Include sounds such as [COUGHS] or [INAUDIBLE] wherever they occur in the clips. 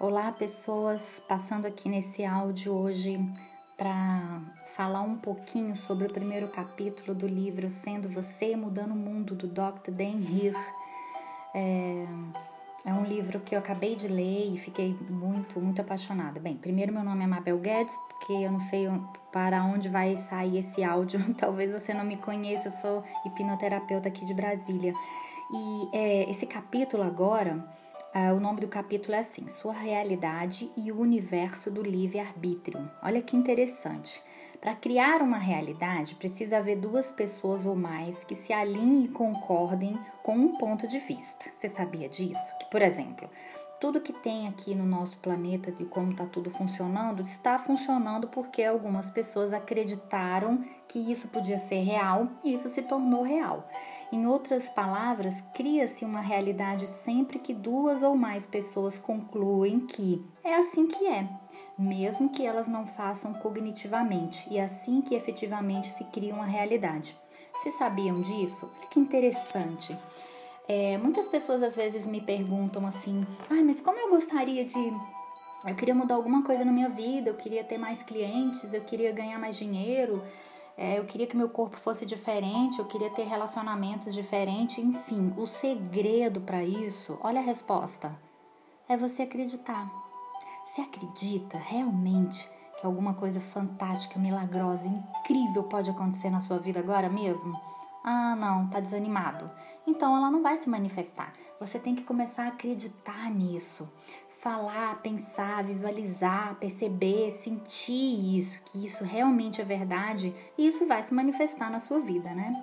Olá, pessoas, passando aqui nesse áudio hoje para falar um pouquinho sobre o primeiro capítulo do livro Sendo Você Mudando o Mundo, do Dr. Dan Heer. É, é um livro que eu acabei de ler e fiquei muito, muito apaixonada. Bem, primeiro meu nome é Mabel Guedes, porque eu não sei para onde vai sair esse áudio. [LAUGHS] Talvez você não me conheça, eu sou hipnoterapeuta aqui de Brasília. E é, esse capítulo agora Uh, o nome do capítulo é assim: Sua realidade e o universo do livre-arbítrio. Olha que interessante. Para criar uma realidade, precisa haver duas pessoas ou mais que se alinhem e concordem com um ponto de vista. Você sabia disso? Que, por exemplo, tudo que tem aqui no nosso planeta, de como está tudo funcionando, está funcionando porque algumas pessoas acreditaram que isso podia ser real e isso se tornou real. Em outras palavras, cria-se uma realidade sempre que duas ou mais pessoas concluem que é assim que é, mesmo que elas não façam cognitivamente, e é assim que efetivamente se cria uma realidade. Vocês sabiam disso? Olha que interessante. É, muitas pessoas às vezes me perguntam assim: ah, mas como eu gostaria de. Eu queria mudar alguma coisa na minha vida, eu queria ter mais clientes, eu queria ganhar mais dinheiro, é, eu queria que meu corpo fosse diferente, eu queria ter relacionamentos diferentes, enfim. O segredo para isso, olha a resposta: é você acreditar. Você acredita realmente que alguma coisa fantástica, milagrosa, incrível pode acontecer na sua vida agora mesmo? Ah, não, tá desanimado. Então ela não vai se manifestar. Você tem que começar a acreditar nisso. Falar, pensar, visualizar, perceber, sentir isso, que isso realmente é verdade e isso vai se manifestar na sua vida, né?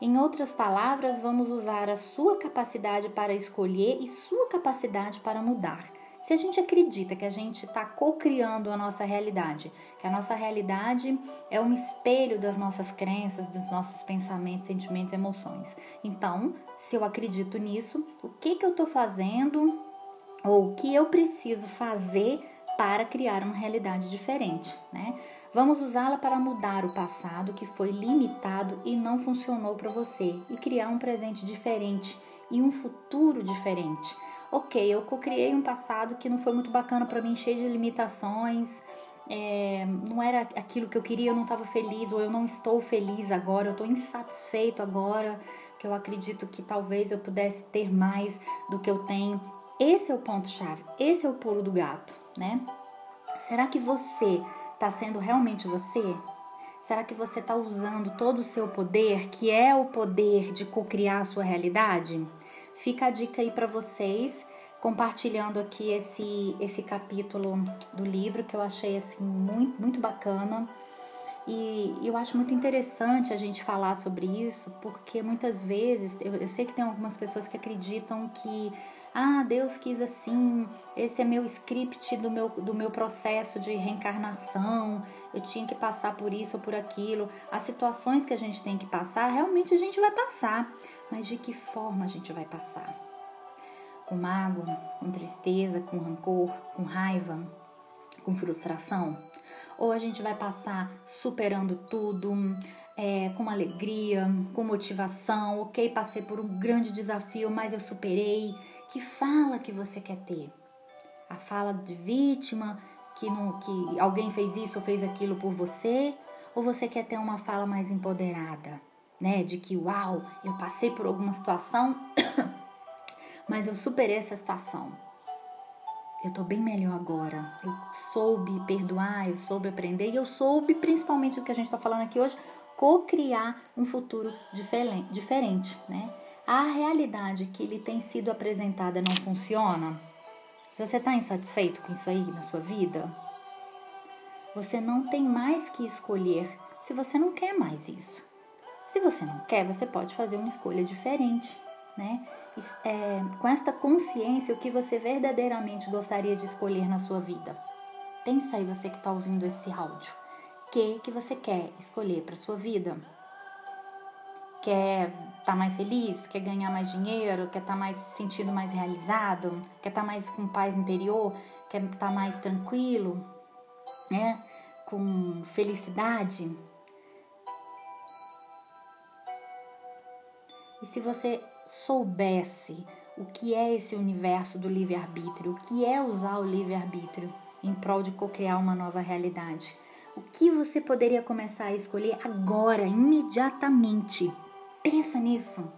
Em outras palavras, vamos usar a sua capacidade para escolher e sua capacidade para mudar. Se a gente acredita que a gente está co-criando a nossa realidade, que a nossa realidade é um espelho das nossas crenças, dos nossos pensamentos, sentimentos, emoções. Então, se eu acredito nisso, o que, que eu estou fazendo ou o que eu preciso fazer para criar uma realidade diferente, né? Vamos usá-la para mudar o passado que foi limitado e não funcionou para você e criar um presente diferente e um futuro diferente. Ok, eu criei um passado que não foi muito bacana para mim, cheio de limitações, é, não era aquilo que eu queria, eu não estava feliz, ou eu não estou feliz agora, eu estou insatisfeito agora, que eu acredito que talvez eu pudesse ter mais do que eu tenho. Esse é o ponto-chave, esse é o pulo do gato, né? Será que você está sendo realmente você? Será que você está usando todo o seu poder, que é o poder de co-criar a sua realidade? Fica a dica aí para vocês, compartilhando aqui esse, esse capítulo do livro que eu achei assim muito, muito bacana. E eu acho muito interessante a gente falar sobre isso, porque muitas vezes eu, eu sei que tem algumas pessoas que acreditam que ah, Deus quis assim, esse é meu script do meu, do meu processo de reencarnação, eu tinha que passar por isso ou por aquilo. As situações que a gente tem que passar, realmente a gente vai passar, mas de que forma a gente vai passar? Com mágoa, com tristeza, com rancor, com raiva, com frustração? Ou a gente vai passar superando tudo, é, com alegria, com motivação, ok, passei por um grande desafio, mas eu superei. Que fala que você quer ter? A fala de vítima, que, não, que alguém fez isso ou fez aquilo por você? Ou você quer ter uma fala mais empoderada, né? De que, uau, eu passei por alguma situação, [COUGHS] mas eu superei essa situação. Eu tô bem melhor agora. Eu soube perdoar, eu soube aprender e eu soube, principalmente do que a gente tá falando aqui hoje, co-criar um futuro diferente, né? A realidade que lhe tem sido apresentada não funciona? Você está insatisfeito com isso aí na sua vida? Você não tem mais que escolher se você não quer mais isso. Se você não quer, você pode fazer uma escolha diferente, né? É, com esta consciência, o que você verdadeiramente gostaria de escolher na sua vida? Pensa aí, você que está ouvindo esse áudio que que você quer escolher para sua vida? Quer estar tá mais feliz? Quer ganhar mais dinheiro? Quer estar tá mais se sentindo mais realizado? Quer estar tá mais com paz interior? Quer estar tá mais tranquilo? Né? Com felicidade? E se você soubesse o que é esse universo do livre-arbítrio, o que é usar o livre-arbítrio em prol de co-criar uma nova realidade. O que você poderia começar a escolher agora, imediatamente? Pensa nisso.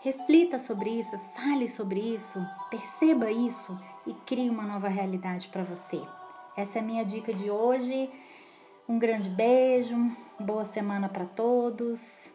Reflita sobre isso, fale sobre isso, perceba isso e crie uma nova realidade para você. Essa é a minha dica de hoje. Um grande beijo, boa semana para todos.